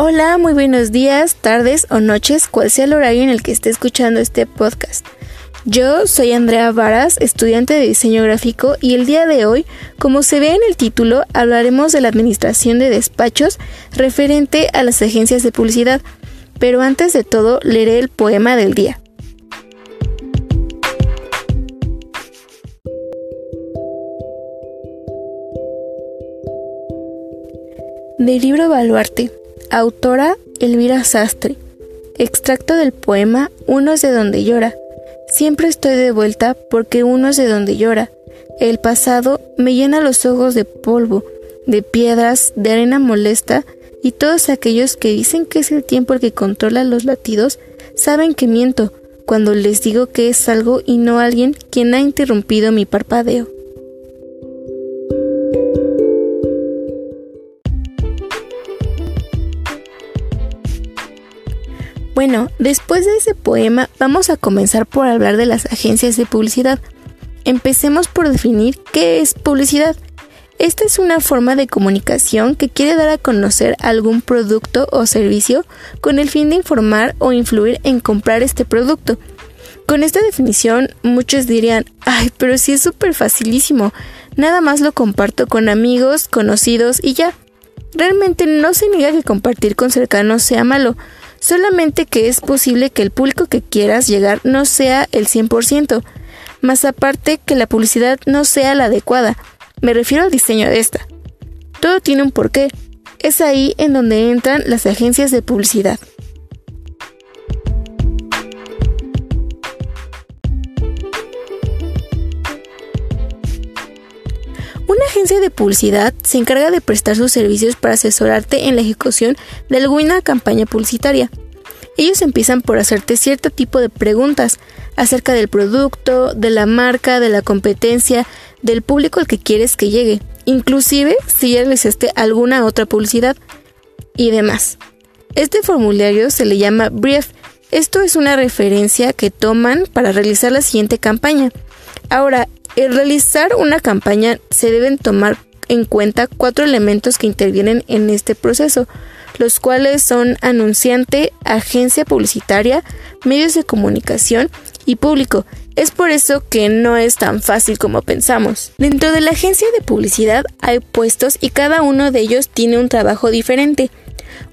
Hola, muy buenos días, tardes o noches, cual sea el horario en el que esté escuchando este podcast. Yo soy Andrea Varas, estudiante de diseño gráfico y el día de hoy, como se ve en el título, hablaremos de la administración de despachos referente a las agencias de publicidad. Pero antes de todo, leeré el poema del día. Del libro Baluarte, autora Elvira Sastre. Extracto del poema Uno es de donde llora. Siempre estoy de vuelta porque uno es de donde llora. El pasado me llena los ojos de polvo, de piedras, de arena molesta, y todos aquellos que dicen que es el tiempo el que controla los latidos saben que miento cuando les digo que es algo y no alguien quien ha interrumpido mi parpadeo. Bueno, después de ese poema vamos a comenzar por hablar de las agencias de publicidad. Empecemos por definir qué es publicidad. Esta es una forma de comunicación que quiere dar a conocer algún producto o servicio con el fin de informar o influir en comprar este producto. Con esta definición muchos dirían, ay, pero sí es súper facilísimo, nada más lo comparto con amigos, conocidos y ya. Realmente no se niega que compartir con cercanos sea malo, solamente que es posible que el público que quieras llegar no sea el 100%, más aparte que la publicidad no sea la adecuada. Me refiero al diseño de esta. Todo tiene un porqué. Es ahí en donde entran las agencias de publicidad. Agencia de publicidad se encarga de prestar sus servicios para asesorarte en la ejecución de alguna campaña publicitaria. Ellos empiezan por hacerte cierto tipo de preguntas acerca del producto, de la marca, de la competencia, del público al que quieres que llegue, inclusive si ya realizaste alguna otra publicidad y demás. Este formulario se le llama brief. Esto es una referencia que toman para realizar la siguiente campaña. Ahora, al realizar una campaña se deben tomar en cuenta cuatro elementos que intervienen en este proceso, los cuales son anunciante, agencia publicitaria, medios de comunicación y público. Es por eso que no es tan fácil como pensamos. Dentro de la agencia de publicidad hay puestos y cada uno de ellos tiene un trabajo diferente.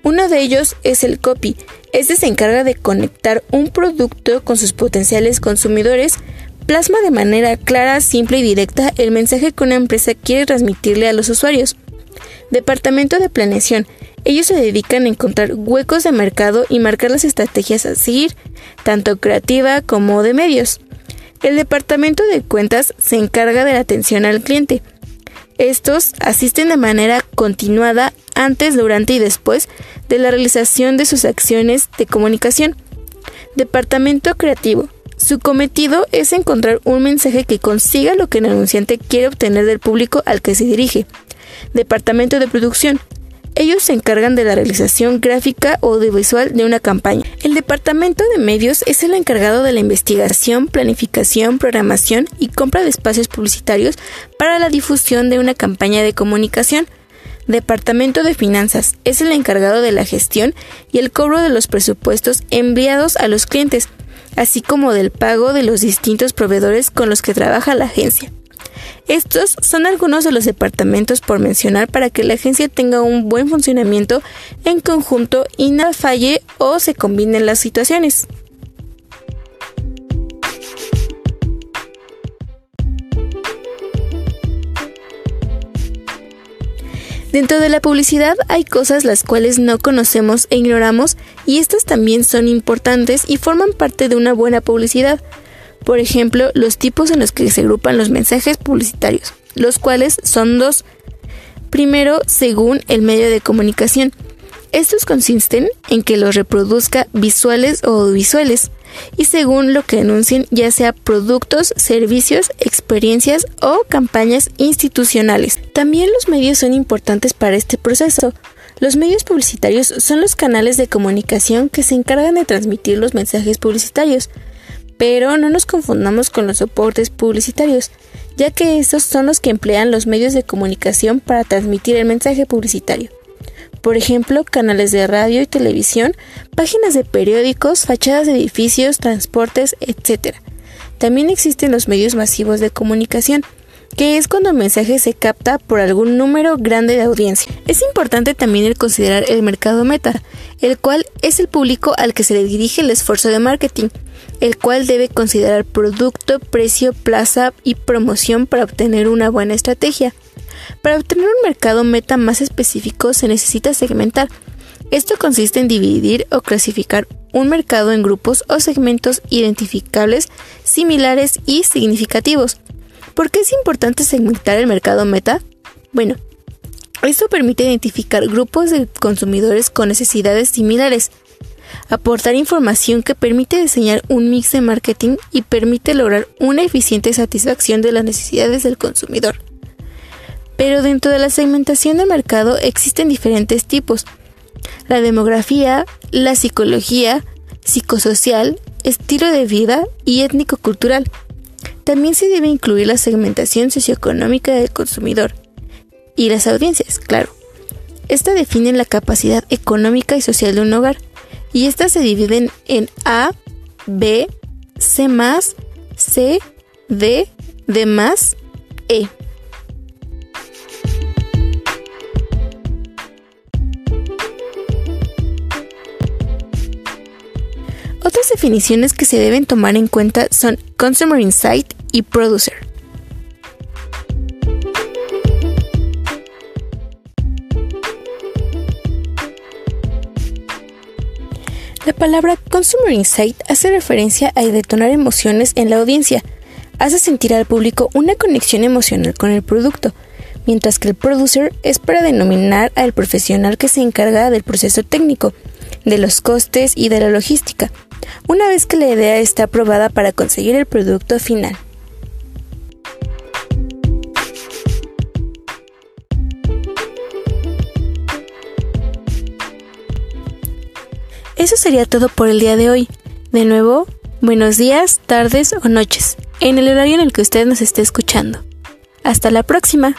Uno de ellos es el copy. Este se encarga de conectar un producto con sus potenciales consumidores plasma de manera clara, simple y directa el mensaje que una empresa quiere transmitirle a los usuarios. Departamento de Planeación. Ellos se dedican a encontrar huecos de mercado y marcar las estrategias a seguir, tanto creativa como de medios. El Departamento de Cuentas se encarga de la atención al cliente. Estos asisten de manera continuada antes, durante y después de la realización de sus acciones de comunicación. Departamento Creativo. Su cometido es encontrar un mensaje que consiga lo que el anunciante quiere obtener del público al que se dirige. Departamento de Producción. Ellos se encargan de la realización gráfica o audiovisual de una campaña. El departamento de medios es el encargado de la investigación, planificación, programación y compra de espacios publicitarios para la difusión de una campaña de comunicación. Departamento de Finanzas es el encargado de la gestión y el cobro de los presupuestos enviados a los clientes así como del pago de los distintos proveedores con los que trabaja la agencia. Estos son algunos de los departamentos por mencionar para que la agencia tenga un buen funcionamiento en conjunto y nada falle o se combinen las situaciones. Dentro de la publicidad hay cosas las cuales no conocemos e ignoramos y estas también son importantes y forman parte de una buena publicidad. Por ejemplo, los tipos en los que se agrupan los mensajes publicitarios, los cuales son dos. Primero, según el medio de comunicación. Estos consisten en que los reproduzca visuales o audiovisuales y según lo que anuncien ya sea productos, servicios, experiencias o campañas institucionales. También los medios son importantes para este proceso. Los medios publicitarios son los canales de comunicación que se encargan de transmitir los mensajes publicitarios. Pero no nos confundamos con los soportes publicitarios, ya que estos son los que emplean los medios de comunicación para transmitir el mensaje publicitario. Por ejemplo, canales de radio y televisión, páginas de periódicos, fachadas de edificios, transportes, etc. También existen los medios masivos de comunicación, que es cuando el mensaje se capta por algún número grande de audiencia. Es importante también el considerar el mercado meta, el cual es el público al que se le dirige el esfuerzo de marketing, el cual debe considerar producto, precio, plaza y promoción para obtener una buena estrategia. Para obtener un mercado meta más específico se necesita segmentar. Esto consiste en dividir o clasificar un mercado en grupos o segmentos identificables, similares y significativos. ¿Por qué es importante segmentar el mercado meta? Bueno, esto permite identificar grupos de consumidores con necesidades similares, aportar información que permite diseñar un mix de marketing y permite lograr una eficiente satisfacción de las necesidades del consumidor. Pero dentro de la segmentación de mercado existen diferentes tipos. La demografía, la psicología, psicosocial, estilo de vida y étnico-cultural. También se debe incluir la segmentación socioeconómica del consumidor y las audiencias, claro. Esta define la capacidad económica y social de un hogar y estas se dividen en A, B, C C, D, D E. Otras definiciones que se deben tomar en cuenta son Consumer Insight y Producer. La palabra Consumer Insight hace referencia a detonar emociones en la audiencia, hace sentir al público una conexión emocional con el producto, mientras que el producer es para denominar al profesional que se encarga del proceso técnico, de los costes y de la logística, una vez que la idea está aprobada para conseguir el producto final. Eso sería todo por el día de hoy. De nuevo, buenos días, tardes o noches, en el horario en el que usted nos esté escuchando. Hasta la próxima.